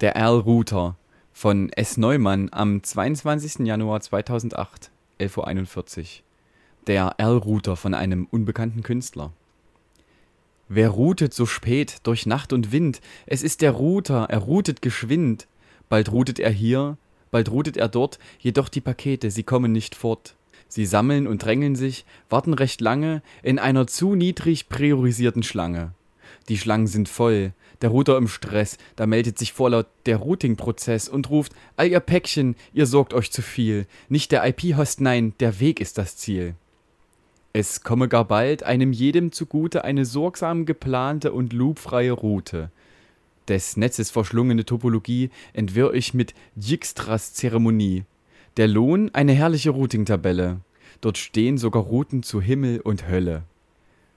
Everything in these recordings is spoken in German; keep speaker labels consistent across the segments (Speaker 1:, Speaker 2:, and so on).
Speaker 1: Der Erl-Router von S. Neumann am 22. Januar 2008, 11.41 Uhr. Der Erl-Router von einem unbekannten Künstler. Wer routet so spät durch Nacht und Wind? Es ist der Router, er routet geschwind. Bald routet er hier, bald routet er dort, jedoch die Pakete, sie kommen nicht fort. Sie sammeln und drängeln sich, warten recht lange in einer zu niedrig priorisierten Schlange. Die Schlangen sind voll, der Router im Stress, da meldet sich vorlaut der Routing-Prozess und ruft, all ihr Päckchen, ihr sorgt euch zu viel. Nicht der IP-Host, nein, der Weg ist das Ziel. Es komme gar bald einem jedem zugute eine sorgsam geplante und loopfreie Route. Des Netzes verschlungene Topologie entwirr ich mit Dijkstras Zeremonie. Der Lohn eine herrliche Routing-Tabelle. Dort stehen sogar Routen zu Himmel und Hölle.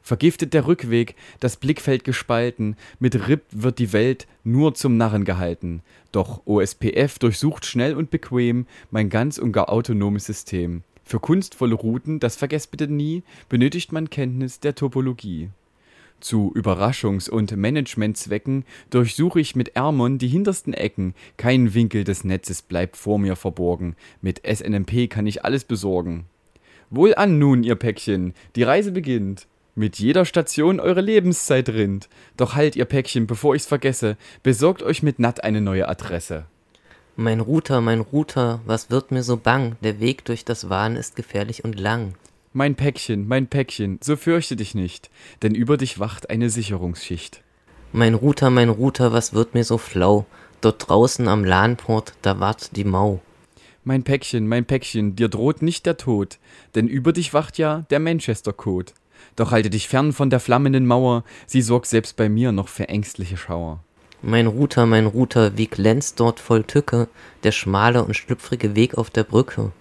Speaker 1: Vergiftet der Rückweg, das Blickfeld gespalten, mit RIP wird die Welt nur zum Narren gehalten. Doch OSPF durchsucht schnell und bequem mein ganz und gar autonomes System. Für kunstvolle Routen, das vergesst bitte nie, benötigt man Kenntnis der Topologie. Zu Überraschungs- und Managementzwecken durchsuche ich mit Ermon die hintersten Ecken. Kein Winkel des Netzes bleibt vor mir verborgen. Mit SNMP kann ich alles besorgen. Wohlan nun, ihr Päckchen, die Reise beginnt. Mit jeder Station eure Lebenszeit rinnt. Doch halt, ihr Päckchen, bevor ich's vergesse, besorgt euch mit NAT eine neue Adresse.
Speaker 2: Mein Router, mein Router, was wird mir so bang? Der Weg durch das Wahn ist gefährlich und lang.
Speaker 1: Mein Päckchen, mein Päckchen, so fürchte dich nicht, denn über dich wacht eine Sicherungsschicht.
Speaker 2: Mein Router, mein Router, was wird mir so flau? Dort draußen am LAN-Port, da wart die Mau.
Speaker 1: Mein Päckchen, mein Päckchen, dir droht nicht der Tod, denn über dich wacht ja der Manchester-Code. Doch halte dich fern von der flammenden Mauer, sie sorgt selbst bei mir noch für ängstliche Schauer.
Speaker 2: Mein Router, mein Router, wie glänzt dort voll Tücke der schmale und schlüpfrige Weg auf der Brücke.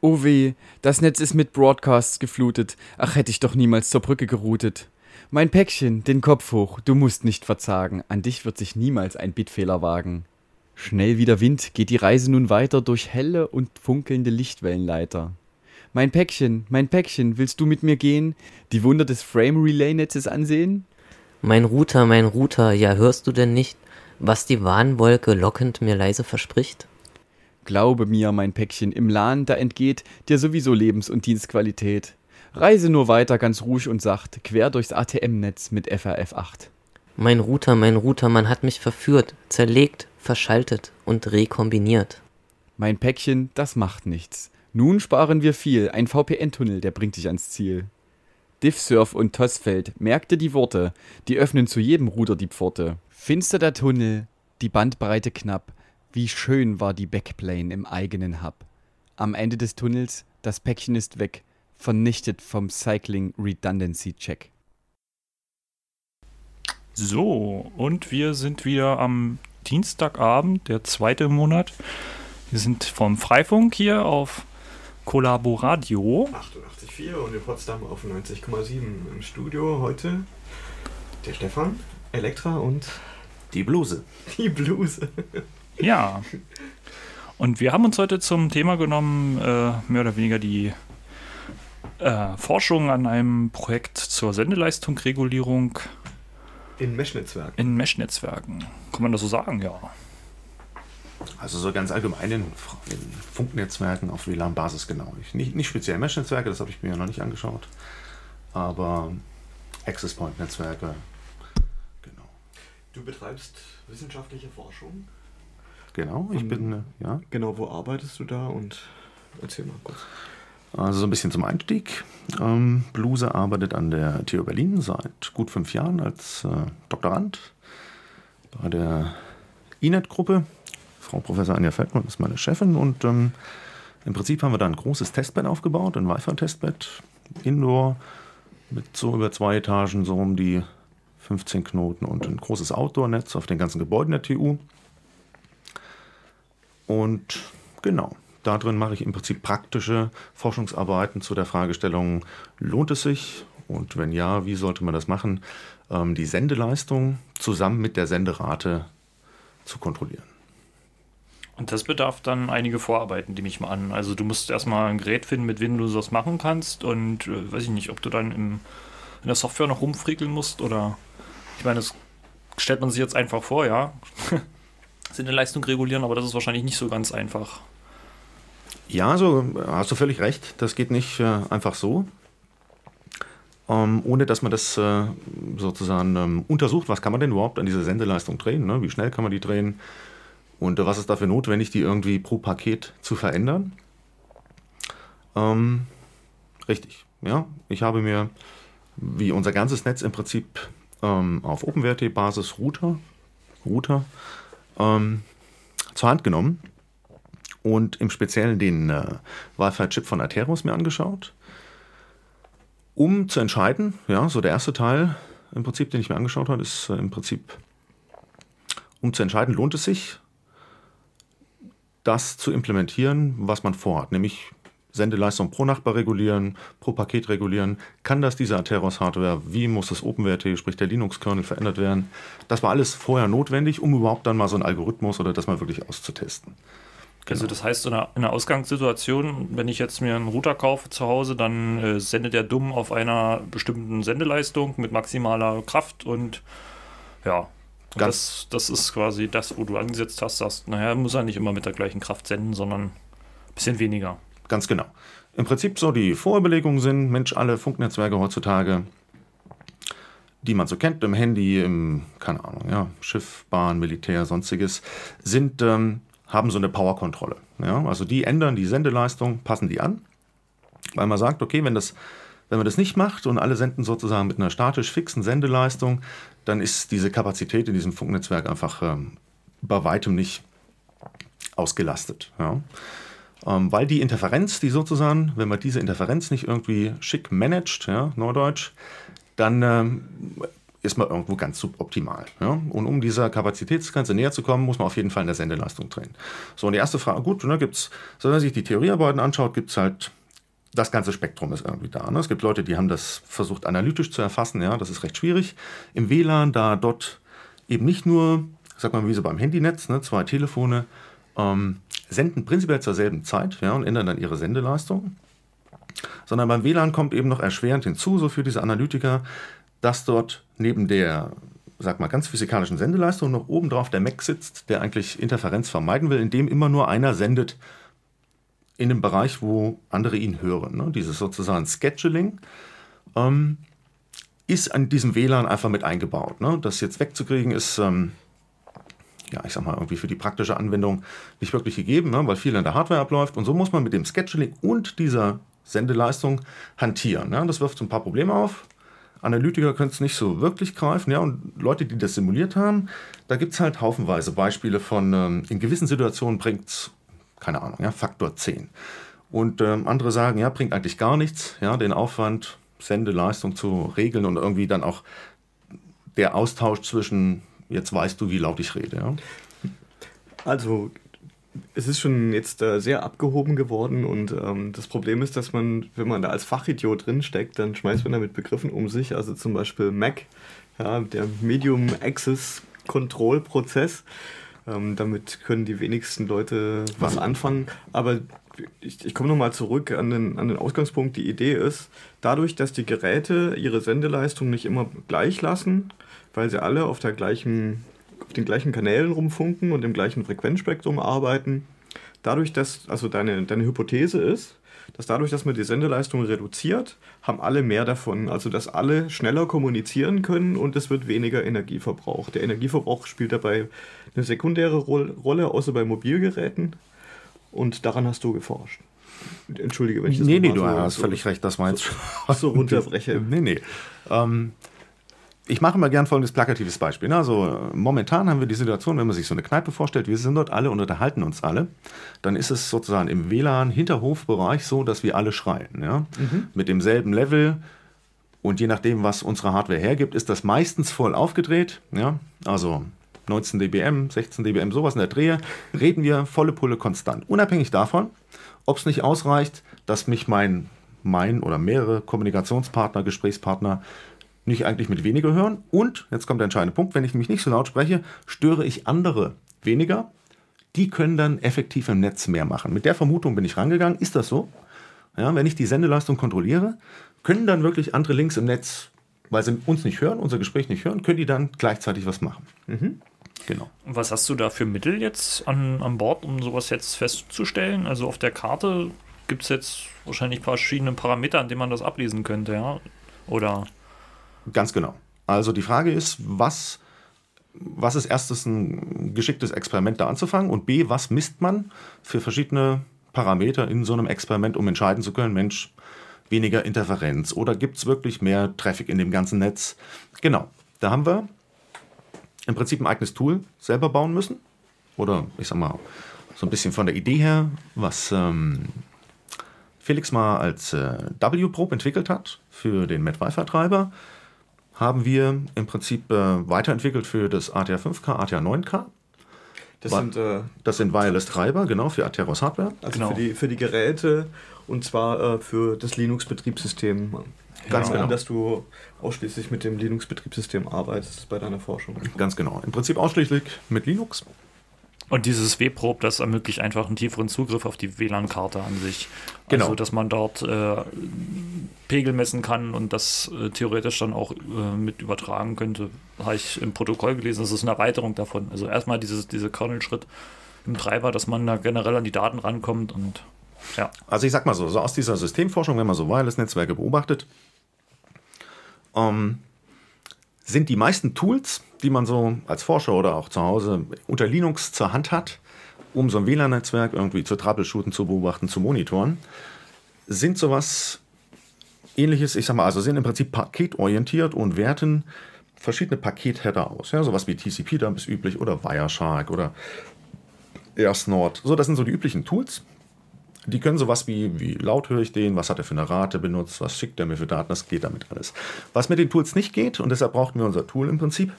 Speaker 1: Oh weh, das Netz ist mit Broadcasts geflutet. Ach, hätte ich doch niemals zur Brücke geroutet. Mein Päckchen, den Kopf hoch, du musst nicht verzagen. An dich wird sich niemals ein Bitfehler wagen. Schnell wie der Wind geht die Reise nun weiter durch helle und funkelnde Lichtwellenleiter. Mein Päckchen, mein Päckchen, willst du mit mir gehen? Die Wunder des Frame-Relay-Netzes ansehen?
Speaker 2: Mein Router, mein Router, ja hörst du denn nicht, was die Warnwolke lockend mir leise verspricht?
Speaker 1: Glaube mir, mein Päckchen, im LAN, da entgeht dir sowieso Lebens- und Dienstqualität. Reise nur weiter ganz ruhig und sacht, quer durchs ATM-Netz mit FRF 8.
Speaker 2: Mein Router, mein Router, man hat mich verführt, zerlegt, verschaltet und rekombiniert.
Speaker 1: Mein Päckchen, das macht nichts. Nun sparen wir viel, ein VPN-Tunnel, der bringt dich ans Ziel. Diffsurf und Tossfeld, merkte die Worte, die öffnen zu jedem Ruder die Pforte. Finster der Tunnel, die Bandbreite knapp, wie schön war die Backplane im eigenen Hub. Am Ende des Tunnels, das Päckchen ist weg, vernichtet vom Cycling Redundancy Check.
Speaker 3: So, und wir sind wieder am Dienstagabend, der zweite Monat. Wir sind vom Freifunk hier auf Collaboradio.
Speaker 4: 88,4 und in Potsdam auf 90,7 im Studio heute der Stefan, Elektra und
Speaker 5: Die Bluse.
Speaker 4: die Bluse.
Speaker 3: Ja. Und wir haben uns heute zum Thema genommen, äh, mehr oder weniger die äh, Forschung an einem Projekt zur Sendeleistungsregulierung
Speaker 4: In Mesh-Netzwerken.
Speaker 3: in Mesh-Netzwerken. Kann man das so sagen? Ja.
Speaker 5: Also so ganz allgemein in, in Funknetzwerken auf WLAN-Basis, genau. Ich, nicht, nicht speziell Mesh-Netzwerke, das habe ich mir ja noch nicht angeschaut. Aber Access Point-Netzwerke, genau.
Speaker 4: Du betreibst wissenschaftliche Forschung.
Speaker 5: Genau, ich
Speaker 4: Ähm,
Speaker 5: bin, äh, ja.
Speaker 4: Genau, wo arbeitest du da und erzähl mal kurz.
Speaker 5: Also so ein bisschen zum Einstieg. Ähm, Bluse arbeitet an der TU Berlin seit gut fünf Jahren als äh, Doktorand bei der INET-Gruppe. Frau Professor Anja Feldmann ist meine Chefin und ähm, im Prinzip haben wir da ein großes Testbett aufgebaut, ein Wi-Fi-Testbett, Indoor, mit so über zwei Etagen, so um die 15 Knoten und ein großes Outdoor-Netz auf den ganzen Gebäuden der TU. Und genau, da drin mache ich im Prinzip praktische Forschungsarbeiten zu der Fragestellung, lohnt es sich? Und wenn ja, wie sollte man das machen? Ähm, die Sendeleistung zusammen mit der Senderate zu kontrollieren.
Speaker 3: Und das bedarf dann einige Vorarbeiten, nehme ich mal an. Also du musst erstmal ein Gerät finden, mit dem du das machen kannst und äh, weiß ich nicht, ob du dann im, in der Software noch rumfrickeln musst oder ich meine, das stellt man sich jetzt einfach vor, ja. Sendeleistung regulieren, aber das ist wahrscheinlich nicht so ganz einfach.
Speaker 5: Ja, so hast du völlig recht. Das geht nicht äh, einfach so. Ähm, ohne dass man das äh, sozusagen ähm, untersucht, was kann man denn überhaupt an dieser Sendeleistung drehen, ne? wie schnell kann man die drehen und was ist dafür notwendig, die irgendwie pro Paket zu verändern. Ähm, richtig, ja. Ich habe mir, wie unser ganzes Netz im Prinzip ähm, auf OpenWrt-Basis Router, Router ähm, zur Hand genommen und im Speziellen den äh, Wi-Fi-Chip von Atheros mir angeschaut, um zu entscheiden, ja, so der erste Teil im Prinzip, den ich mir angeschaut habe, ist äh, im Prinzip, um zu entscheiden, lohnt es sich, das zu implementieren, was man vorhat, nämlich Sendeleistung pro Nachbar regulieren, pro Paket regulieren. Kann das diese Atheros-Hardware? Wie muss das OpenWrt, sprich der Linux-Kernel, verändert werden? Das war alles vorher notwendig, um überhaupt dann mal so einen Algorithmus oder das mal wirklich auszutesten.
Speaker 3: Also das heißt, in einer, in einer Ausgangssituation, wenn ich jetzt mir einen Router kaufe zu Hause, dann äh, sendet der dumm auf einer bestimmten Sendeleistung mit maximaler Kraft und ja, und das, das ist quasi das, wo du angesetzt hast, sagst, naja, muss er nicht immer mit der gleichen Kraft senden, sondern ein bisschen weniger.
Speaker 5: Ganz genau. Im Prinzip so die Vorüberlegungen sind, Mensch, alle Funknetzwerke heutzutage, die man so kennt, im Handy, im, keine Ahnung, ja, Schiff, Bahn, Militär, sonstiges, sind, ähm, haben so eine Powerkontrolle. Ja? Also die ändern die Sendeleistung, passen die an, weil man sagt, okay, wenn das wenn man das nicht macht und alle senden sozusagen mit einer statisch fixen Sendeleistung, dann ist diese Kapazität in diesem Funknetzwerk einfach ähm, bei weitem nicht ausgelastet. Ja. Ähm, weil die Interferenz, die sozusagen, wenn man diese Interferenz nicht irgendwie schick managt, ja, Norddeutsch, dann ähm, ist man irgendwo ganz suboptimal. Ja? Und um dieser Kapazitätsgrenze näher zu kommen, muss man auf jeden Fall in der Sendeleistung drehen. So, und die erste Frage, gut, ne, gibt's, wenn man sich die Theoriearbeiten anschaut, gibt es halt das ganze Spektrum ist irgendwie da. Ne? Es gibt Leute, die haben das versucht analytisch zu erfassen, ja, das ist recht schwierig. Im WLAN, da dort eben nicht nur, sag mal wie so beim Handynetz, ne, zwei Telefone ähm, senden prinzipiell zur selben Zeit ja, und ändern dann ihre Sendeleistung, sondern beim WLAN kommt eben noch erschwerend hinzu, so für diese Analytiker, dass dort neben der sag mal, ganz physikalischen Sendeleistung noch obendrauf der Mac sitzt, der eigentlich Interferenz vermeiden will, indem immer nur einer sendet in dem Bereich, wo andere ihn hören. Ne? Dieses sozusagen Scheduling ähm, ist an diesem WLAN einfach mit eingebaut. Ne? Das jetzt wegzukriegen ist, ähm, ja, ich sag mal, irgendwie für die praktische Anwendung nicht wirklich gegeben, ne? weil viel in der Hardware abläuft. Und so muss man mit dem Scheduling und dieser Sendeleistung hantieren. Ne? Das wirft so ein paar Probleme auf. Analytiker können es nicht so wirklich greifen, ja, und Leute, die das simuliert haben, da gibt es halt haufenweise Beispiele von, ähm, in gewissen Situationen bringt es keine Ahnung, ja, Faktor 10. Und ähm, andere sagen, ja, bringt eigentlich gar nichts, ja, den Aufwand, Sendeleistung zu regeln und irgendwie dann auch der Austausch zwischen, jetzt weißt du, wie laut ich rede. Ja.
Speaker 4: Also, es ist schon jetzt äh, sehr abgehoben geworden und ähm, das Problem ist, dass man, wenn man da als Fachidiot drinsteckt, dann schmeißt man da mit Begriffen um sich, also zum Beispiel Mac, ja, der Medium Access Control Prozess. Ähm, damit können die wenigsten Leute was anfangen. Aber ich, ich komme nochmal zurück an den, an den Ausgangspunkt. Die Idee ist, dadurch, dass die Geräte ihre Sendeleistung nicht immer gleich lassen, weil sie alle auf, der gleichen, auf den gleichen Kanälen rumfunken und im gleichen Frequenzspektrum arbeiten, dadurch, dass, also deine, deine Hypothese ist, dass dadurch, dass man die Sendeleistung reduziert, haben alle mehr davon. Also dass alle schneller kommunizieren können und es wird weniger Energieverbrauch. Der Energieverbrauch spielt dabei eine sekundäre Rolle, außer bei Mobilgeräten. Und daran hast du geforscht.
Speaker 5: Entschuldige, wenn ich das Nee, nee, du so, hast so völlig recht, das meinst
Speaker 4: du. So runterbreche.
Speaker 5: nee, nee. Ähm, ich mache mal gern folgendes plakatives Beispiel. Also momentan haben wir die Situation, wenn man sich so eine Kneipe vorstellt, wir sind dort alle und unterhalten uns alle, dann ist es sozusagen im WLAN-Hinterhofbereich so, dass wir alle schreien. Ja? Mhm. Mit demselben Level. Und je nachdem, was unsere Hardware hergibt, ist das meistens voll aufgedreht. Ja? Also 19 dBm, 16 dBm, sowas in der Drehe, reden wir volle Pulle konstant. Unabhängig davon, ob es nicht ausreicht, dass mich mein, mein oder mehrere Kommunikationspartner, Gesprächspartner nicht eigentlich mit weniger hören. Und, jetzt kommt der entscheidende Punkt, wenn ich mich nicht so laut spreche, störe ich andere weniger. Die können dann effektiv im Netz mehr machen. Mit der Vermutung bin ich rangegangen. Ist das so? Ja, wenn ich die Sendeleistung kontrolliere, können dann wirklich andere Links im Netz, weil sie uns nicht hören, unser Gespräch nicht hören, können die dann gleichzeitig was machen. Mhm. Genau.
Speaker 3: Und was hast du da für Mittel jetzt an, an Bord, um sowas jetzt festzustellen? Also auf der Karte gibt es jetzt wahrscheinlich verschiedene Parameter, an denen man das ablesen könnte, ja? Oder?
Speaker 5: Ganz genau. Also die Frage ist, was, was ist erstens ein geschicktes Experiment da anzufangen und B, was misst man für verschiedene Parameter in so einem Experiment, um entscheiden zu können, Mensch, weniger Interferenz oder gibt es wirklich mehr Traffic in dem ganzen Netz? Genau, da haben wir im Prinzip ein eigenes Tool selber bauen müssen. Oder ich sag mal, so ein bisschen von der Idee her, was ähm, Felix mal als äh, W-Probe entwickelt hat für den Met-Wi-Fi-Treiber, haben wir im Prinzip äh, weiterentwickelt für das ATR5K, ATR9K.
Speaker 4: Das
Speaker 5: Wa-
Speaker 4: sind äh,
Speaker 5: Das sind Wireless-Treiber, genau, für Atheros Hardware.
Speaker 4: also
Speaker 3: Genau.
Speaker 4: für, die, für die Geräte und zwar äh, für das
Speaker 5: Ganz
Speaker 4: Linux-Betriebssystem. Wir
Speaker 5: genau.
Speaker 4: An, dass du ausschließlich mit dem Linux-Betriebssystem arbeitest bei deiner Forschung.
Speaker 5: Ganz genau. Im Prinzip ausschließlich mit Linux.
Speaker 3: Und dieses W-Probe, das ermöglicht einfach einen tieferen Zugriff auf die WLAN-Karte an sich.
Speaker 5: Genau.
Speaker 3: Also, dass man dort äh, Pegel messen kann und das äh, theoretisch dann auch äh, mit übertragen könnte. Habe ich im Protokoll gelesen, das ist eine Erweiterung davon. Also erstmal dieses, dieser Kernel-Schritt im Treiber, dass man da generell an die Daten rankommt und ja.
Speaker 5: Also ich sag mal so, so aus dieser Systemforschung, wenn man so Wireless-Netzwerke beobachtet, ähm, sind die meisten Tools, die man so als Forscher oder auch zu Hause unter Linux zur Hand hat, um so ein WLAN-Netzwerk irgendwie zu troubleshooten, zu beobachten, zu monitoren, sind sowas ähnliches, ich sag mal, also sind im Prinzip paketorientiert und werten verschiedene Pakethedder aus. Ja, sowas wie TCP-Dump ist üblich oder Wireshark oder AirSnort. So, das sind so die üblichen Tools. Die können sowas wie, wie laut höre ich den, was hat er für eine Rate benutzt, was schickt er mir für Daten, das geht damit alles. Was mit den Tools nicht geht, und deshalb brauchten wir unser Tool im Prinzip,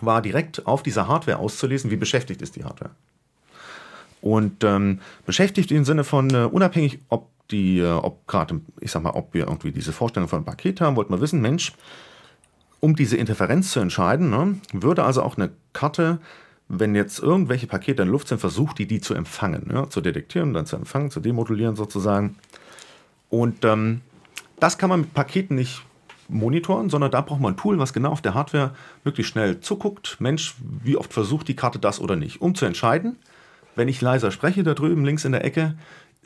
Speaker 5: war direkt auf dieser Hardware auszulesen, wie beschäftigt ist die Hardware. Und ähm, beschäftigt im Sinne von äh, unabhängig, ob die, äh, ob gerade, ich sag mal, ob wir irgendwie diese Vorstellung von einem Paket haben, wollten wir wissen, Mensch, um diese Interferenz zu entscheiden, ne, würde also auch eine Karte, wenn jetzt irgendwelche Pakete in Luft sind, versucht die, die zu empfangen, ja, zu detektieren, dann zu empfangen, zu demodulieren sozusagen. Und ähm, das kann man mit Paketen nicht monitoren, sondern da braucht man ein Tool, was genau auf der Hardware möglichst schnell zuguckt. Mensch, wie oft versucht die Karte das oder nicht, um zu entscheiden, wenn ich leiser spreche da drüben links in der Ecke,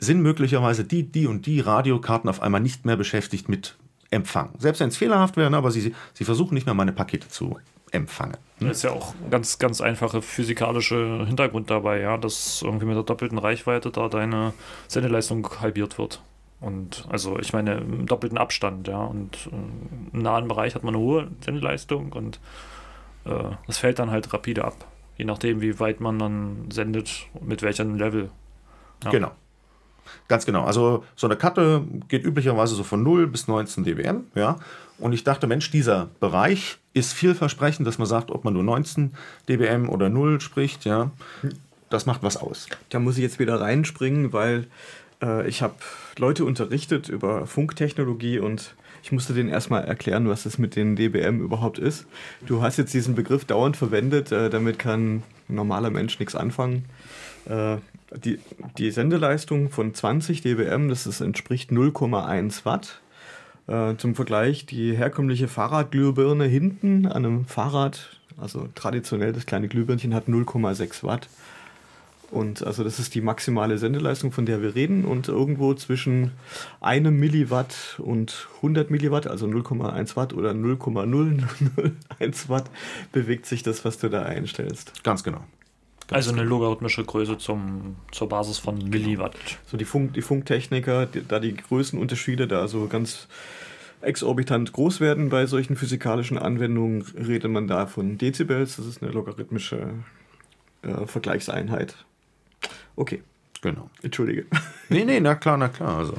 Speaker 5: sind möglicherweise die, die und die Radiokarten auf einmal nicht mehr beschäftigt mit Empfang. Selbst wenn es fehlerhaft wäre, aber sie, sie versuchen nicht mehr meine Pakete zu empfangen.
Speaker 3: Da ist ja auch ein ganz, ganz einfache physikalische Hintergrund dabei, ja, dass irgendwie mit der doppelten Reichweite da deine Sendeleistung halbiert wird. Und also ich meine im doppelten Abstand, ja. Und äh, im nahen Bereich hat man eine hohe Sendeleistung und äh, das fällt dann halt rapide ab. Je nachdem, wie weit man dann sendet, mit welchem Level. Ja.
Speaker 5: Genau. Ganz genau. Also so eine Karte geht üblicherweise so von 0 bis 19 dBm, ja. Und ich dachte, Mensch, dieser Bereich ist vielversprechend, dass man sagt, ob man nur 19 dBm oder 0 spricht, ja. Das macht was aus.
Speaker 4: Da muss ich jetzt wieder reinspringen, weil äh, ich habe Leute unterrichtet über Funktechnologie und ich musste denen erstmal erklären, was das mit den dBm überhaupt ist. Du hast jetzt diesen Begriff dauernd verwendet, äh, damit kann ein normaler Mensch nichts anfangen. Äh, die, die Sendeleistung von 20 dBm, das ist, entspricht 0,1 Watt. Äh, zum Vergleich, die herkömmliche Fahrradglühbirne hinten an einem Fahrrad, also traditionell das kleine Glühbirnchen, hat 0,6 Watt. Und also das ist die maximale Sendeleistung, von der wir reden. Und irgendwo zwischen einem Milliwatt und 100 Milliwatt, also 0,1 Watt oder 0,001 Watt, bewegt sich das, was du da einstellst.
Speaker 5: Ganz genau.
Speaker 3: Also eine logarithmische Größe zum, zur Basis von Milliwatt.
Speaker 4: So die, Funk, die Funktechniker, die, da die Größenunterschiede da so ganz exorbitant groß werden bei solchen physikalischen Anwendungen, redet man da von Dezibels. Das ist eine logarithmische äh, Vergleichseinheit. Okay,
Speaker 5: Genau.
Speaker 4: entschuldige.
Speaker 5: Nee, nee, na klar, na klar. Also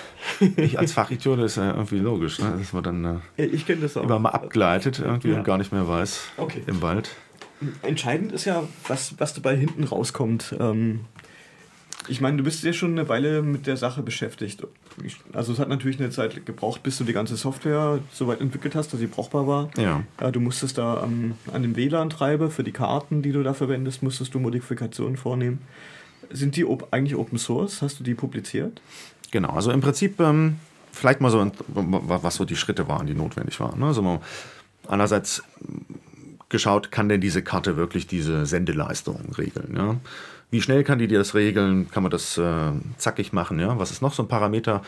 Speaker 5: ich als Fachidiot, ist ja irgendwie logisch, ne? dass man dann äh,
Speaker 4: Ich kenne das auch.
Speaker 5: immer mal abgleitet irgendwie
Speaker 4: Ja.
Speaker 5: und gar nicht mehr weiß
Speaker 4: Okay.
Speaker 5: im Wald.
Speaker 4: Entscheidend ist ja, was, was dabei hinten rauskommt. Ähm, ich meine, du bist ja schon eine Weile mit der Sache beschäftigt. Also es hat natürlich eine Zeit gebraucht, bis du die ganze Software so weit entwickelt hast, dass sie brauchbar war.
Speaker 5: Ja.
Speaker 4: Ja, du musstest da am- an dem WLAN-Treiber für die Karten, die du da verwendest, musstest du Modifikationen vornehmen. Sind die op eigentlich Open Source? Hast du die publiziert?
Speaker 5: Genau, also im Prinzip ähm, vielleicht mal so, was so die Schritte waren, die notwendig waren. Ne? Also mal, einerseits geschaut, kann denn diese Karte wirklich diese Sendeleistung regeln. Ja? Wie schnell kann die das regeln? Kann man das äh, zackig machen? Ja? Was ist noch so ein Parameter?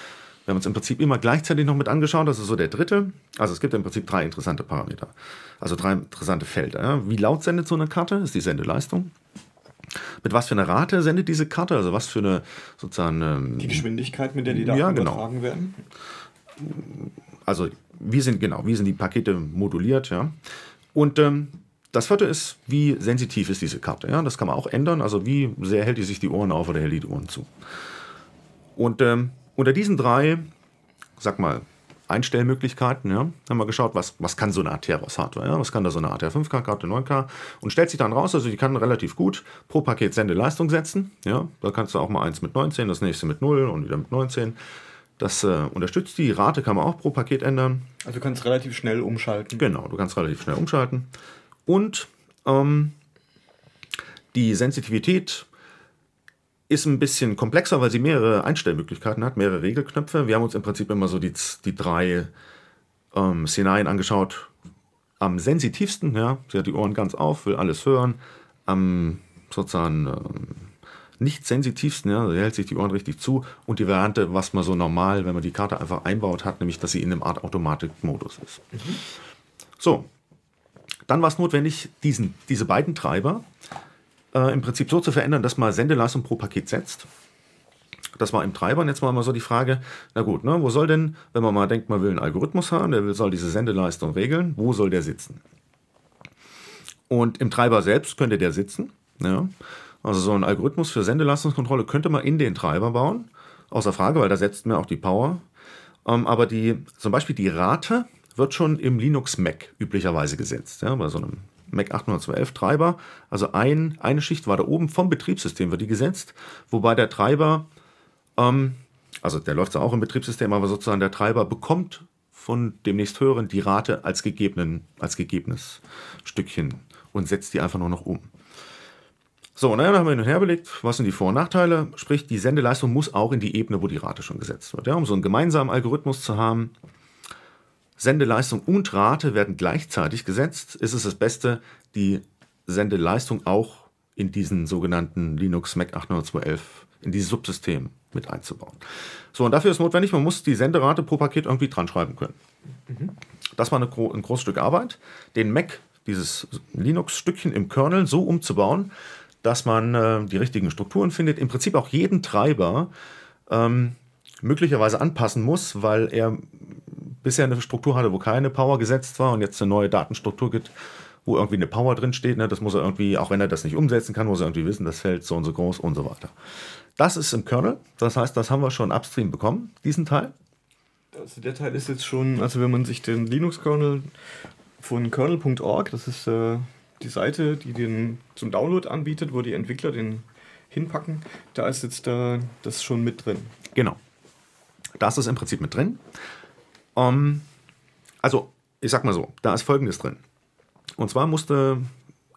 Speaker 5: Wir haben uns im Prinzip immer gleichzeitig noch mit angeschaut. Das ist so der dritte. Also es gibt im Prinzip drei interessante Parameter. Also drei interessante Felder. Ja? Wie laut sendet so eine Karte? Ist die Sendeleistung. Mit was für einer Rate sendet diese Karte? Also was für eine sozusagen. Ähm,
Speaker 4: Die Geschwindigkeit, mit der die Daten
Speaker 5: Ja, genau.
Speaker 4: übertragen werden.
Speaker 5: also wie sind genau, wie sind die Pakete moduliert, ja. Und ähm, das vierte ist, wie sensitiv ist diese Karte, ja. Das kann man auch ändern. Also wie sehr hält die sich die Ohren auf oder hält die die Ohren zu. Und ähm, unter diesen drei, sag mal, Einstellmöglichkeiten, ja, haben wir geschaut, was, was kann so eine Atheros-Hardware, ja, was kann da so eine ATR5K-Karte, 9K und stellt sich dann raus, also die kann relativ gut pro Paket Sendeleistung setzen, ja, da kannst du auch mal eins mit 19, das nächste mit 0 und wieder mit 19, das äh, unterstützt die, Rate kann man auch pro Paket ändern,
Speaker 4: Also du kannst relativ schnell umschalten.
Speaker 5: Genau, du kannst relativ schnell umschalten. Und ähm, die Sensitivität ist ein bisschen komplexer, weil sie mehrere Einstellmöglichkeiten hat, mehrere Regelknöpfe. Wir haben uns im Prinzip immer so die, die drei ähm, Szenarien angeschaut. Am sensitivsten, ja, sie hat die Ohren ganz auf, will alles hören. Am sozusagen ähm, nicht sensitivsten, ja, hält sich die Ohren richtig zu. Und die Variante, was man so normal, wenn man die Karte einfach einbaut hat, nämlich, dass sie in einem Art Automatikmodus ist. So, dann war es notwendig, diesen, diese beiden Treiber äh, im Prinzip so zu verändern, dass man Sendeleistung pro Paket setzt. Das war im Treiber. Und jetzt mal mal so die Frage, na gut, ne, wo soll denn, wenn man mal denkt, man will einen Algorithmus haben, der soll diese Sendeleistung regeln, wo soll der sitzen? Und im Treiber selbst könnte der sitzen. Ja. Also so ein Algorithmus für Sendeleistungskontrolle könnte man in den Treiber bauen. Außer Frage, weil da setzt man auch die Power. Ähm, aber die, zum Beispiel die Rate wird schon im Linux Mac üblicherweise gesetzt. Ja, bei so einem Mac 812 Treiber. Also ein, eine Schicht war da oben vom Betriebssystem wird die gesetzt, wobei der Treiber, ähm, also der läuft zwar auch im Betriebssystem, aber sozusagen der Treiber bekommt von dem nächsthöheren die Rate als, gegebenen, als gegebenes Stückchen und setzt die einfach nur noch um. So, naja, dann haben wir hin und her überlegt, was sind die Vor- und Nachteile. Sprich, die Sendeleistung muss auch in die Ebene, wo die Rate schon gesetzt wird. Ja, um so einen gemeinsamen Algorithmus zu haben, Sendeleistung und Rate werden gleichzeitig gesetzt, ist es das Beste, die Sendeleistung auch in diesen sogenannten Linux Mac 812, in dieses Subsystem mit einzubauen. So, und dafür ist notwendig, man muss die Senderate pro Paket irgendwie dran schreiben können. Das war eine, ein großes Stück Arbeit, den Mac, dieses Linux-Stückchen im Kernel so umzubauen, dass man äh, die richtigen Strukturen findet, im Prinzip auch jeden Treiber ähm, möglicherweise anpassen muss, weil er bisher eine Struktur hatte, wo keine Power gesetzt war und jetzt eine neue Datenstruktur gibt, wo irgendwie eine Power drin steht. Ne? Das muss er irgendwie, auch wenn er das nicht umsetzen kann, muss er irgendwie wissen, das Feld so und so groß und so weiter. Das ist im Kernel. Das heißt, das haben wir schon upstream bekommen, diesen Teil.
Speaker 4: Also der Teil ist jetzt schon, also wenn man sich den Linux-Kernel von kernel.org, das ist äh, die Seite, die den zum Download anbietet, wo die Entwickler den hinpacken, da ist jetzt äh, das schon mit drin.
Speaker 5: Genau. Das ist im Prinzip mit drin. Ähm, also, ich sag mal so, da ist Folgendes drin. Und zwar musste,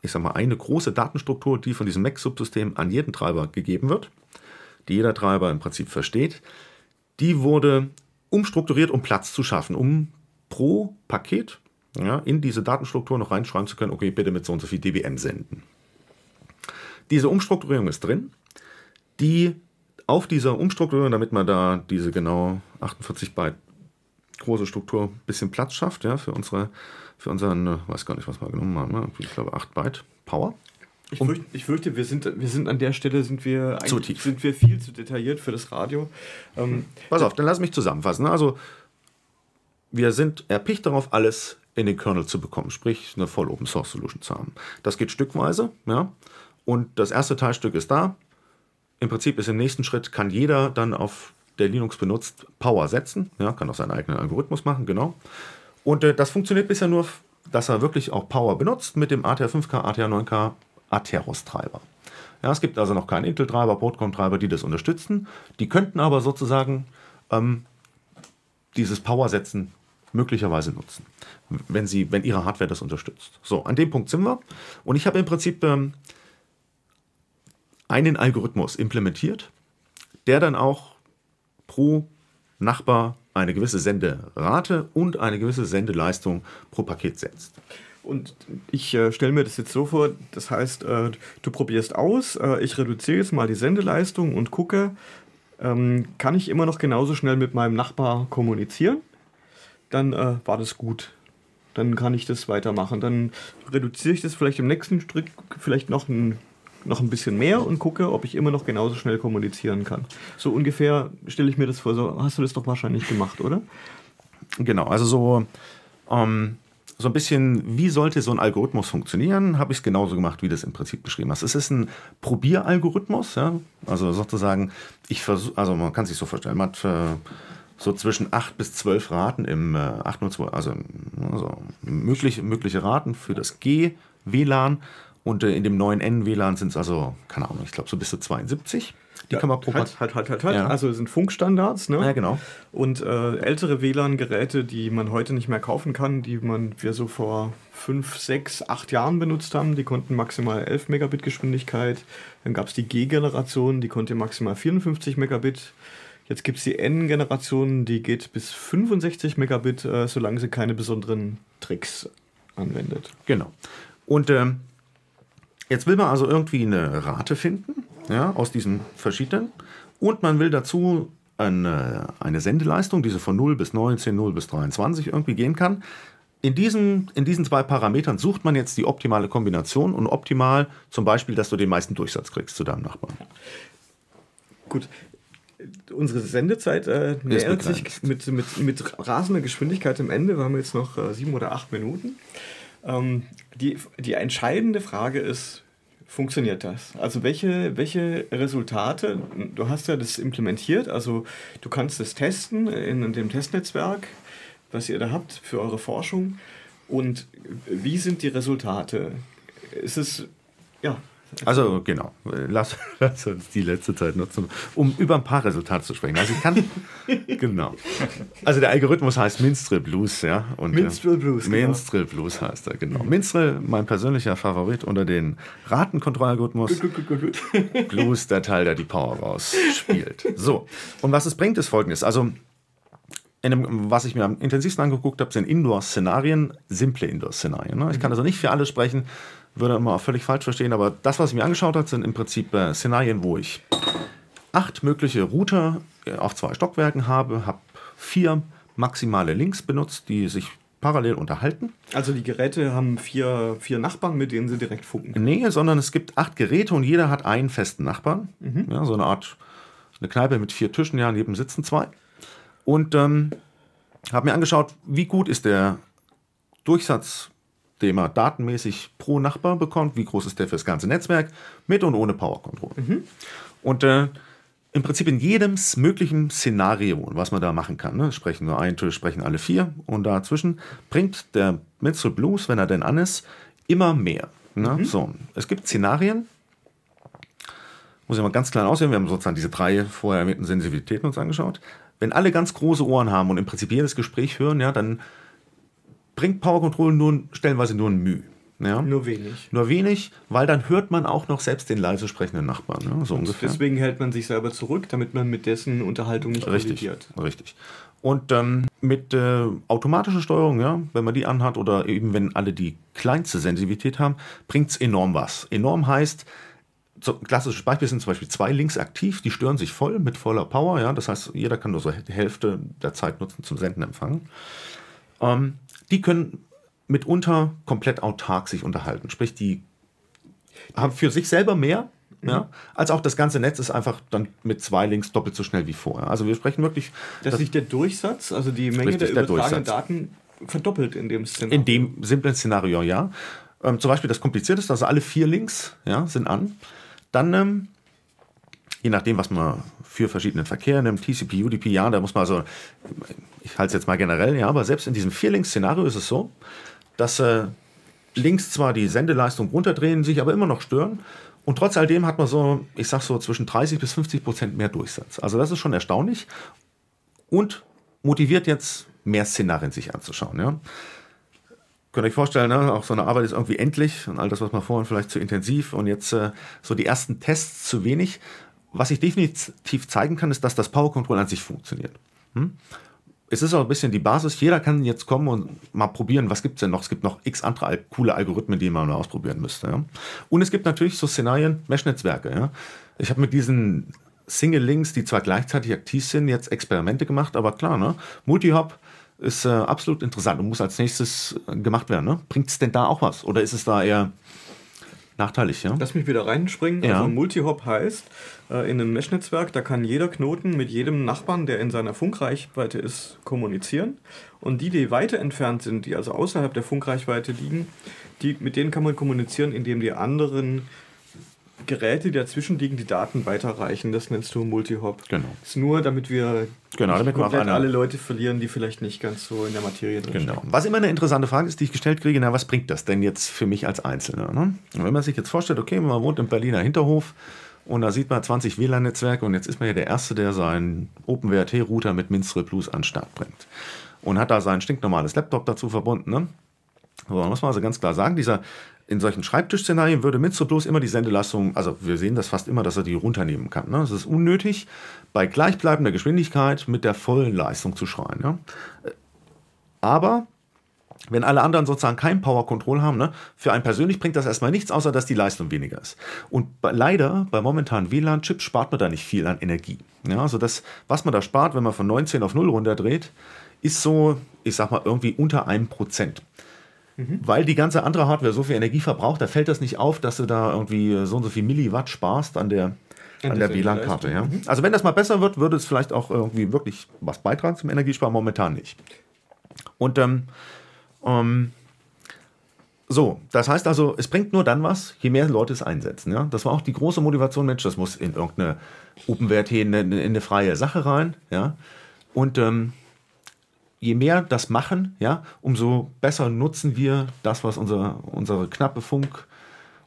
Speaker 5: ich sag mal, eine große Datenstruktur, die von diesem Mac-Subsystem an jeden Treiber gegeben wird, die jeder Treiber im Prinzip versteht, die wurde umstrukturiert, um Platz zu schaffen, um pro Paket ja, in diese Datenstruktur noch reinschreiben zu können, okay, bitte mit so und so viel dBm senden. Diese Umstrukturierung ist drin, die auf dieser Umstrukturierung, damit man da diese genau 48 Byte große Struktur ein bisschen Platz schafft, ja, für unsere, für unseren, äh, weiß gar nicht, was wir genommen haben, ne? ich glaube 8 Byte Power.
Speaker 4: Ich, fürchte, ich fürchte, wir sind, wir sind an der Stelle sind wir
Speaker 5: Zu tief.
Speaker 4: sind wir viel zu detailliert für das Radio. Ähm,
Speaker 5: Pass auf, dann lass mich zusammenfassen. Also, wir sind erpicht darauf, alles in den Kernel zu bekommen, sprich eine voll Open Source Solution zu haben. Das geht stückweise, ja. Und das erste Teilstück ist da. Im Prinzip ist im nächsten Schritt, kann jeder dann auf der Linux benutzt Power setzen, ja, kann auch seinen eigenen Algorithmus machen, genau. Und äh, das funktioniert bisher nur, dass er wirklich auch Power benutzt mit dem ATR5K, ATR9K, Atheros-Treiber. Ja, es gibt also noch keinen Intel-Treiber, Broadcom-Treiber, die das unterstützen. Die könnten aber sozusagen ähm, dieses Power-Setzen möglicherweise nutzen, wenn, sie, wenn ihre Hardware das unterstützt. So, an dem Punkt sind wir. Und ich habe im Prinzip ähm, einen Algorithmus implementiert, der dann auch pro Nachbar eine gewisse Senderate und eine gewisse Sendeleistung pro Paket setzt.
Speaker 4: Und ich äh, stelle mir das jetzt so vor, das heißt, äh, du probierst aus, äh, ich reduziere jetzt mal die Sendeleistung und gucke, ähm, kann ich immer noch genauso schnell mit meinem Nachbar kommunizieren? Dann äh, war das gut. Dann kann ich das weitermachen. Dann reduziere ich das vielleicht im nächsten Strick vielleicht noch ein, noch ein bisschen mehr und gucke, ob ich immer noch genauso schnell kommunizieren kann. So ungefähr stelle ich mir das vor. So hast du das doch wahrscheinlich gemacht, oder?
Speaker 5: Genau, also so, ähm, so ein bisschen, wie sollte so ein Algorithmus funktionieren, habe ich es genauso gemacht, wie du es im Prinzip beschrieben hast. Es ist ein Probieralgorithmus, ja? also sozusagen, ich versuche, also man kann sich so vorstellen, man hat äh, so zwischen 8 bis 12 Raten im äh, 802, also, also mögliche, mögliche Raten für das G-WLAN und äh, in dem neuen N-WLAN sind es also, keine Ahnung, ich glaube so bis zu 72. Die
Speaker 4: Ja,
Speaker 5: kann man pro
Speaker 4: halt, halt, halt, halt, halt.
Speaker 5: Ja.
Speaker 4: Also sind Funkstandards, ne?
Speaker 5: Ja, genau.
Speaker 4: Und äh, ältere WLAN-Geräte, die man heute nicht mehr kaufen kann, die man wir so vor fünf, sechs, acht Jahren benutzt haben, die konnten maximal 11 Megabit Geschwindigkeit. Dann gab es die G-Generation, die konnte maximal 54 Megabit. Jetzt gibt es die N-Generation, die geht bis 65 Megabit, äh, solange sie keine besonderen Tricks anwendet.
Speaker 5: Genau. Und ähm, jetzt will man also irgendwie eine Rate finden, ja, aus diesen verschiedenen. Und man will dazu eine, eine Sendeleistung, die so von 0 bis 19, 0 bis 23 irgendwie gehen kann. In diesen, in diesen zwei Parametern sucht man jetzt die optimale Kombination und optimal zum Beispiel, dass du den meisten Durchsatz kriegst zu deinem Nachbarn.
Speaker 4: Gut. Unsere Sendezeit äh, nähert sich mit, mit, mit rasender Geschwindigkeit am Ende. Wir haben jetzt noch äh, sieben oder acht Minuten. Ähm, die, die entscheidende Frage ist, funktioniert das? Also welche, welche Resultate, du hast ja das implementiert, also du kannst es testen in dem Testnetzwerk, was ihr da habt für eure Forschung. Und wie sind die Resultate? Ist es, ja,
Speaker 5: Also genau, lass, lass uns die letzte Zeit nutzen, um über ein paar Resultate zu sprechen. Also ich kann, genau. Also der Algorithmus heißt Minstrel Blues, ja. Und,
Speaker 4: Minstrel
Speaker 5: äh,
Speaker 4: Blues, genau.
Speaker 5: Minstrel Blues heißt er, genau. Minstrel, mein persönlicher Favorit unter den Ratenkontrollalgorithmus. Blues, der Teil, der die Power rausspielt. So, und was es bringt, ist folgendes. Also, dem, was ich mir am intensivsten angeguckt habe, sind Indoor-Szenarien, simple Indoor-Szenarien. Ne? Ich kann also nicht für alle sprechen, würde immer völlig falsch verstehen, aber das, was ich mir angeschaut habe, sind im Prinzip äh, Szenarien, wo ich acht mögliche Router äh, auf zwei Stockwerken habe, habe vier maximale Links benutzt, die sich parallel unterhalten.
Speaker 4: Also die Geräte haben vier, vier Nachbarn, mit denen sie direkt funken.
Speaker 5: Nee, sondern es gibt acht Geräte und jeder hat einen festen Nachbarn. Ja, so eine Art, eine Kneipe mit vier Tischen, ja, neben sitzen zwei. Und ähm, habe mir angeschaut, wie gut ist der Durchsatz, den man datenmäßig pro Nachbar bekommt, wie groß ist der für das ganze Netzwerk, mit und ohne Power Control. Und äh, im Prinzip in jedem möglichen Szenario, was man da machen kann, ne, sprechen nur ein Tisch, sprechen alle vier und dazwischen bringt der Mitzel Blues, wenn er denn an ist, immer mehr. Ne? So, es gibt Szenarien, muss ich mal ganz klein aussehen, wir haben sozusagen diese drei vorher erwähnten Sensibilitäten uns angeschaut. Wenn alle ganz große Ohren haben und im Prinzip jedes Gespräch hören, ja, dann bringt Power Control nur stellenweise nur ein Mühe. Ja?
Speaker 4: Nur wenig.
Speaker 5: Nur wenig, weil dann hört man auch noch selbst den leise sprechenden Nachbarn. Ne? So ungefähr.
Speaker 4: Deswegen hält man sich selber zurück, damit man mit dessen Unterhaltung nicht
Speaker 5: Richtig,
Speaker 4: kollidiert.
Speaker 5: richtig. Und ähm, mit äh, automatischer Steuerung, ja, wenn man die anhat oder eben wenn alle die kleinste Sensibilität haben, bringt es enorm was. Enorm heißt, ein klassisches Beispiel sind zum Beispiel zwei Links aktiv, die stören sich voll mit voller Power, ja, das heißt, jeder kann nur so die Hälfte der Zeit nutzen zum Senden empfangen. Ähm, die können mitunter komplett autark sich unterhalten, sprich, die haben für sich selber mehr, ja, als auch das ganze Netz ist einfach dann mit zwei Links doppelt so schnell wie vorher. Also wir sprechen wirklich
Speaker 4: Dass sich der Durchsatz, also die Menge
Speaker 5: Richtig,
Speaker 4: der
Speaker 5: der
Speaker 4: übertragenen
Speaker 5: Durchsatz.
Speaker 4: Daten verdoppelt in dem Szenario.
Speaker 5: in dem simplen Szenario, ja. Ähm, zum Beispiel das komplizierteste, also alle vier Links ja, sind an. Dann, ähm, je nachdem, was man für verschiedenen Verkehr nimmt, TCP, UDP, ja, da muss man also, ich halte es jetzt mal generell, ja, aber selbst in diesem Vier-Links-Szenario ist es so, dass äh, Links zwar die Sendeleistung runterdrehen, sich aber immer noch stören. Und trotz alledem hat man so, ich sag so, zwischen 30 bis 50 Prozent mehr Durchsatz. Also das ist schon erstaunlich und motiviert jetzt mehr Szenarien sich anzuschauen. Ja. Könnt ihr euch vorstellen, ne? auch so eine Arbeit ist irgendwie endlich und all das, was man vorhin vielleicht zu intensiv und jetzt äh, so die ersten Tests zu wenig. Was ich definitiv zeigen kann, ist, dass das Power Control an sich funktioniert. Hm? es ist auch ein bisschen die Basis. Jeder kann jetzt kommen und mal probieren, was gibt es denn noch? Es gibt noch x andere coole Algorithmen, die man mal ausprobieren müsste. Ja? Und es gibt natürlich so Szenarien, Mesh-Netzwerke. Ja? Ich habe mit diesen Single-Links, die zwar gleichzeitig aktiv sind, jetzt Experimente gemacht, aber klar, ne? Multi-Hop ist äh, absolut interessant und muss als nächstes äh, gemacht werden. Ne? Bringt es denn da auch was? Oder ist es da eher nachteilig? Ja?
Speaker 4: Lass mich wieder reinspringen.
Speaker 5: Ja.
Speaker 4: Also Multihop heißt, äh, in einem Mesh-Netzwerk, da kann jeder Knoten mit jedem Nachbarn, der in seiner Funkreichweite ist, kommunizieren. Und die, die weiter entfernt sind, die also außerhalb der Funkreichweite liegen, die, mit denen kann man kommunizieren, indem die anderen Geräte, die dazwischen liegen, die Daten weiterreichen. Das nennst du Multihop.
Speaker 5: Genau.
Speaker 4: Ist nur, damit wir
Speaker 5: Genau, damit
Speaker 4: komplett
Speaker 5: einer-
Speaker 4: alle Leute verlieren, die vielleicht nicht ganz so in der Materie drin
Speaker 5: Genau. Was immer eine interessante Frage ist, die ich gestellt kriege, na, was bringt das denn jetzt für mich als Einzelner? Ne? Und wenn man sich jetzt vorstellt, okay, man wohnt im Berliner Hinterhof und da sieht man 20 WLAN-Netzwerke und jetzt ist man ja der Erste, der seinen OpenWRT-Router mit Minstrel Plus an den Start bringt. Und hat da sein stinknormales Laptop dazu verbunden. Ne? So, muss man also ganz klar sagen, dieser, in solchen Schreibtischszenarien würde Minstrel Plus immer die Sendeleistung, also wir sehen das fast immer, dass er die runternehmen kann. Ne? Es ist unnötig, bei gleichbleibender Geschwindigkeit mit der vollen Leistung zu schreien. Ja? Aber wenn alle anderen sozusagen kein Power Control haben, ne, für einen persönlich bringt das erstmal nichts, außer dass die Leistung weniger ist. Und bei, leider bei momentanen WLAN-Chips spart man da nicht viel an Energie. Ja, also das, was man da spart, wenn man von 19 auf 0 runterdreht, ist so, ich sag mal, irgendwie unter einem Prozent. Weil die ganze andere Hardware so viel Energie verbraucht, da fällt das nicht auf, dass du da irgendwie so und so viel Milliwatt sparst an der,
Speaker 4: An
Speaker 5: an
Speaker 4: der
Speaker 5: WLAN-Karte. Ja.
Speaker 4: Sendeleistung.
Speaker 5: Also wenn das mal besser wird, würde es vielleicht auch irgendwie wirklich was beitragen zum Energiesparen, momentan nicht. Und ähm, ähm, so, das heißt also, es bringt nur dann was, je mehr Leute es einsetzen. Ja? Das war auch die große Motivation, Mensch, das muss in irgendeine OpenWrt, in eine, in eine freie Sache rein. Ja? Und ähm, je mehr das machen, ja, umso besser nutzen wir das, was unser, unsere knappe Funk,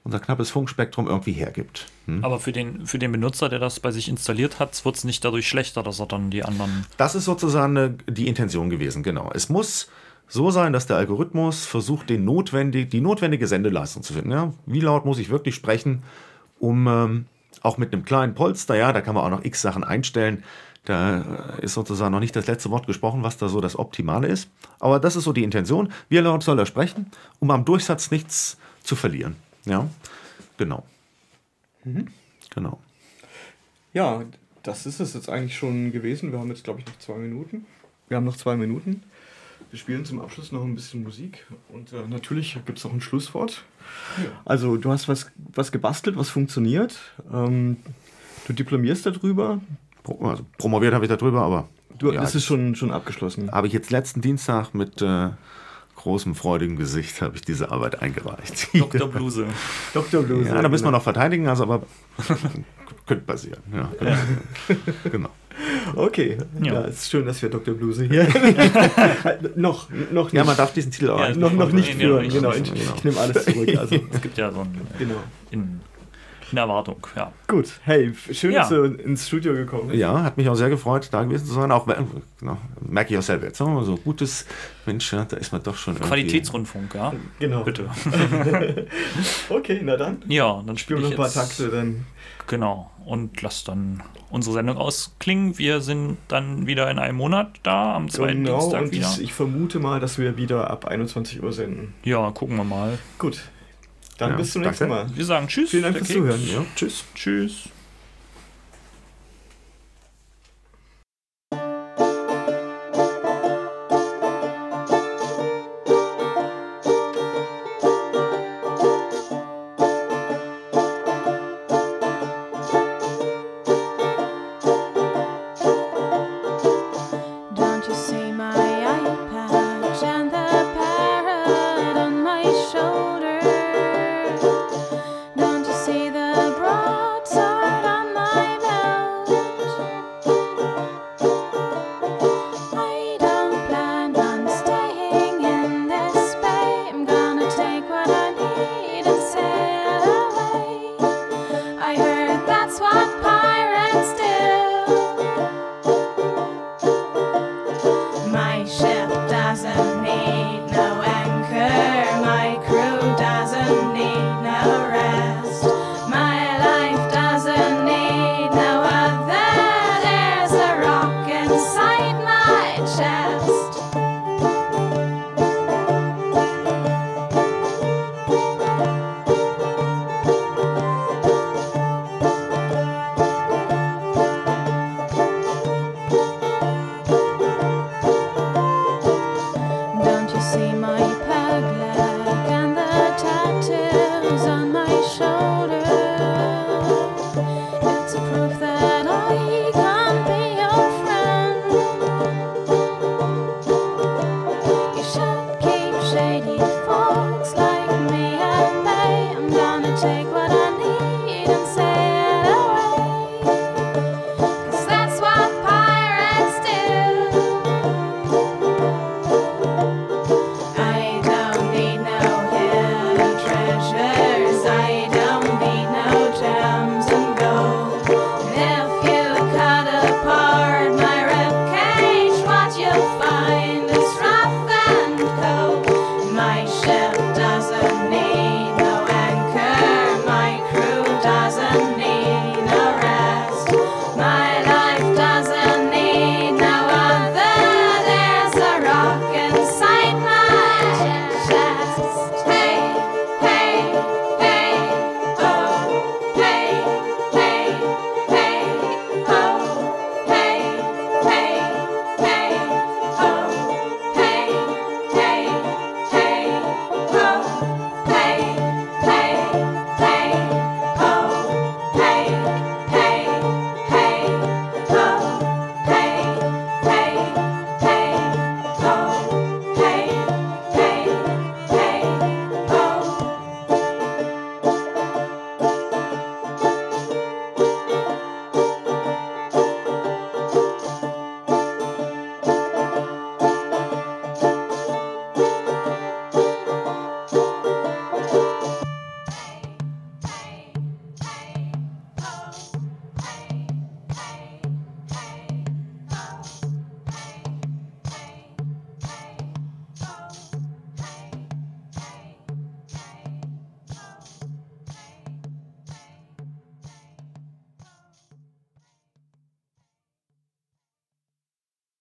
Speaker 5: unser knappes Funkspektrum irgendwie hergibt. Hm?
Speaker 3: Aber für den, für den Benutzer, der das bei sich installiert hat, wird es nicht dadurch schlechter, dass er dann die anderen.
Speaker 5: Das ist sozusagen die Intention gewesen, genau. Es muss so sein, dass der Algorithmus versucht, den notwendig, die notwendige Sendeleistung zu finden. Ja? Wie laut muss ich wirklich sprechen, um ähm, auch mit einem kleinen Polster, ja, da kann man auch noch x Sachen einstellen. Da ist sozusagen noch nicht das letzte Wort gesprochen, was da so das Optimale ist. Aber das ist so die Intention. Wie laut soll er sprechen, um am Durchsatz nichts zu verlieren. Ja, genau. Genau.
Speaker 4: Ja, das ist es jetzt eigentlich schon gewesen. Wir haben jetzt, glaube ich, noch zwei Minuten. Wir haben noch zwei Minuten. Wir spielen zum Abschluss noch ein bisschen Musik und äh, natürlich gibt es noch ein Schlusswort. Also, du hast was, was gebastelt, was funktioniert. Ähm, du diplomierst darüber.
Speaker 5: Pro, also promoviert habe ich darüber, aber
Speaker 4: Du,
Speaker 5: Ja,
Speaker 4: das ist schon, schon abgeschlossen.
Speaker 5: habe ich jetzt letzten Dienstag mit äh, großem freudigem Gesicht habe ich diese Arbeit eingereicht.
Speaker 3: Dr. Bluse.
Speaker 4: Dr. Bluse.
Speaker 5: Ja, da müssen wir noch verteidigen, also aber könnte passieren. Ja, könnte passieren. genau.
Speaker 4: Okay, ja.
Speaker 3: Ja.
Speaker 4: es ist schön, dass wir Dr. Bluse hier. noch, noch nicht.
Speaker 5: Ja, man darf diesen Titel auch
Speaker 3: Ja,
Speaker 4: noch, noch nicht
Speaker 3: Nee, nee, noch
Speaker 4: führen. Genau, ich,
Speaker 5: Genau.
Speaker 4: ich nehme alles zurück. Also,
Speaker 3: Es gibt ja so ein
Speaker 4: genau.
Speaker 3: in, in Erwartung, ja.
Speaker 4: Gut, hey, schön,
Speaker 3: Ja.
Speaker 4: dass du ins Studio gekommen bist.
Speaker 5: Ja, hat mich auch sehr gefreut, da gewesen zu sein. Auch wenn- genau, merke ich auch selber jetzt. ne? So gutes Mensch, da ist man doch schon.
Speaker 3: Qualitätsrundfunk, ja.
Speaker 4: Genau.
Speaker 3: Bitte.
Speaker 4: Okay, na dann.
Speaker 3: Ja, dann
Speaker 4: Spielen
Speaker 3: spiele
Speaker 4: wir ein paar. Takte, dann.
Speaker 3: Genau. Und lass dann unsere Sendung ausklingen. Wir sind dann wieder in einem Monat da, am zweiten
Speaker 4: Genau,
Speaker 3: Dienstag
Speaker 4: und
Speaker 3: wieder.
Speaker 4: ich, ich vermute mal, dass wir wieder ab 21 Uhr senden.
Speaker 3: Ja, gucken wir mal.
Speaker 4: Gut, dann
Speaker 5: Ja,
Speaker 4: bis zum
Speaker 5: danke.
Speaker 4: nächsten Mal.
Speaker 3: Wir sagen Tschüss.
Speaker 4: Vielen Dank fürs. Zuhören.
Speaker 5: Ja, tschüss.
Speaker 3: Tschüss.